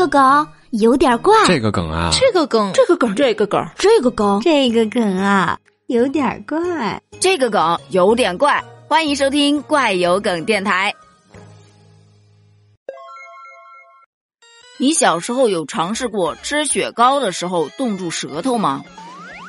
个梗有点怪，这个梗啊，这个梗，这个梗，这个梗，这个梗，这个梗啊，有点怪，这个梗有点怪。欢迎收听怪有梗电台。你小时候有尝试过吃雪糕的时候冻住舌头吗？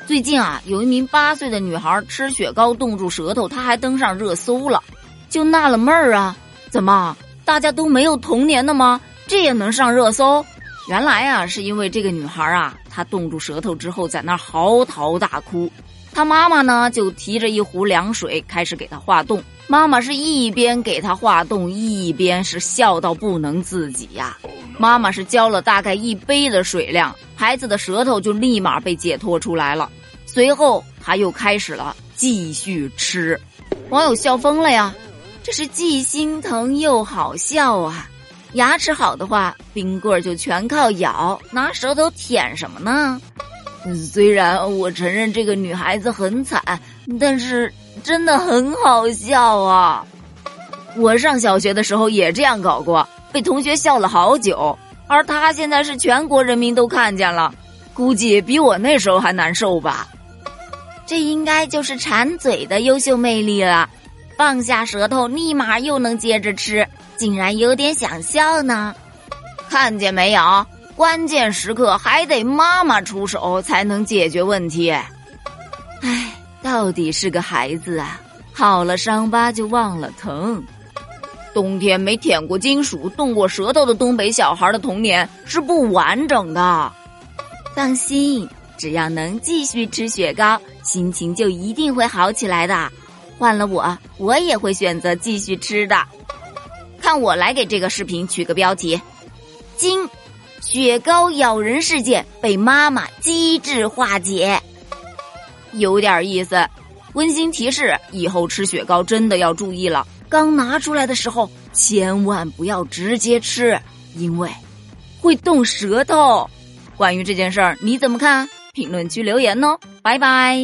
最近啊，有一名八岁的女孩吃雪糕冻住舌头，她还登上热搜了，就纳了闷儿啊，怎么大家都没有童年的吗？这也能上热搜？原来啊，是因为这个女孩啊，她冻住舌头之后在那儿嚎啕大哭，她妈妈呢就提着一壶凉水开始给她化冻，妈妈是一边给她化冻，一边是笑到不能自己呀。妈妈是浇了大概一杯的水量，孩子的舌头就立马被解脱出来了。随后他又开始了继续吃，网友笑疯了呀！这是既心疼又好笑啊！牙齿好的话，冰棍就全靠咬，拿舌头舔什么呢？虽然我承认这个女孩子很惨，但是真的很好笑啊！我上小学的时候也这样搞过。被同学笑了好久，而她现在是全国人民都看见了，估计比我那时候还难受吧。这应该就是馋嘴的优秀魅力了，放下舌头立马又能接着吃，竟然有点想笑呢。看见没有？关键时刻还得妈妈出手才能解决问题。唉，到底是个孩子啊，好了伤疤就忘了疼。冬天没舔过金属、冻过舌头的东北小孩的童年是不完整的。放心，只要能继续吃雪糕，心情就一定会好起来的。换了我，我也会选择继续吃的。看我来给这个视频取个标题：金雪糕咬人事件被妈妈机智化解，有点意思。温馨提示：以后吃雪糕真的要注意了。刚拿出来的时候，千万不要直接吃，因为会冻舌头。关于这件事儿，你怎么看？评论区留言哦，拜拜。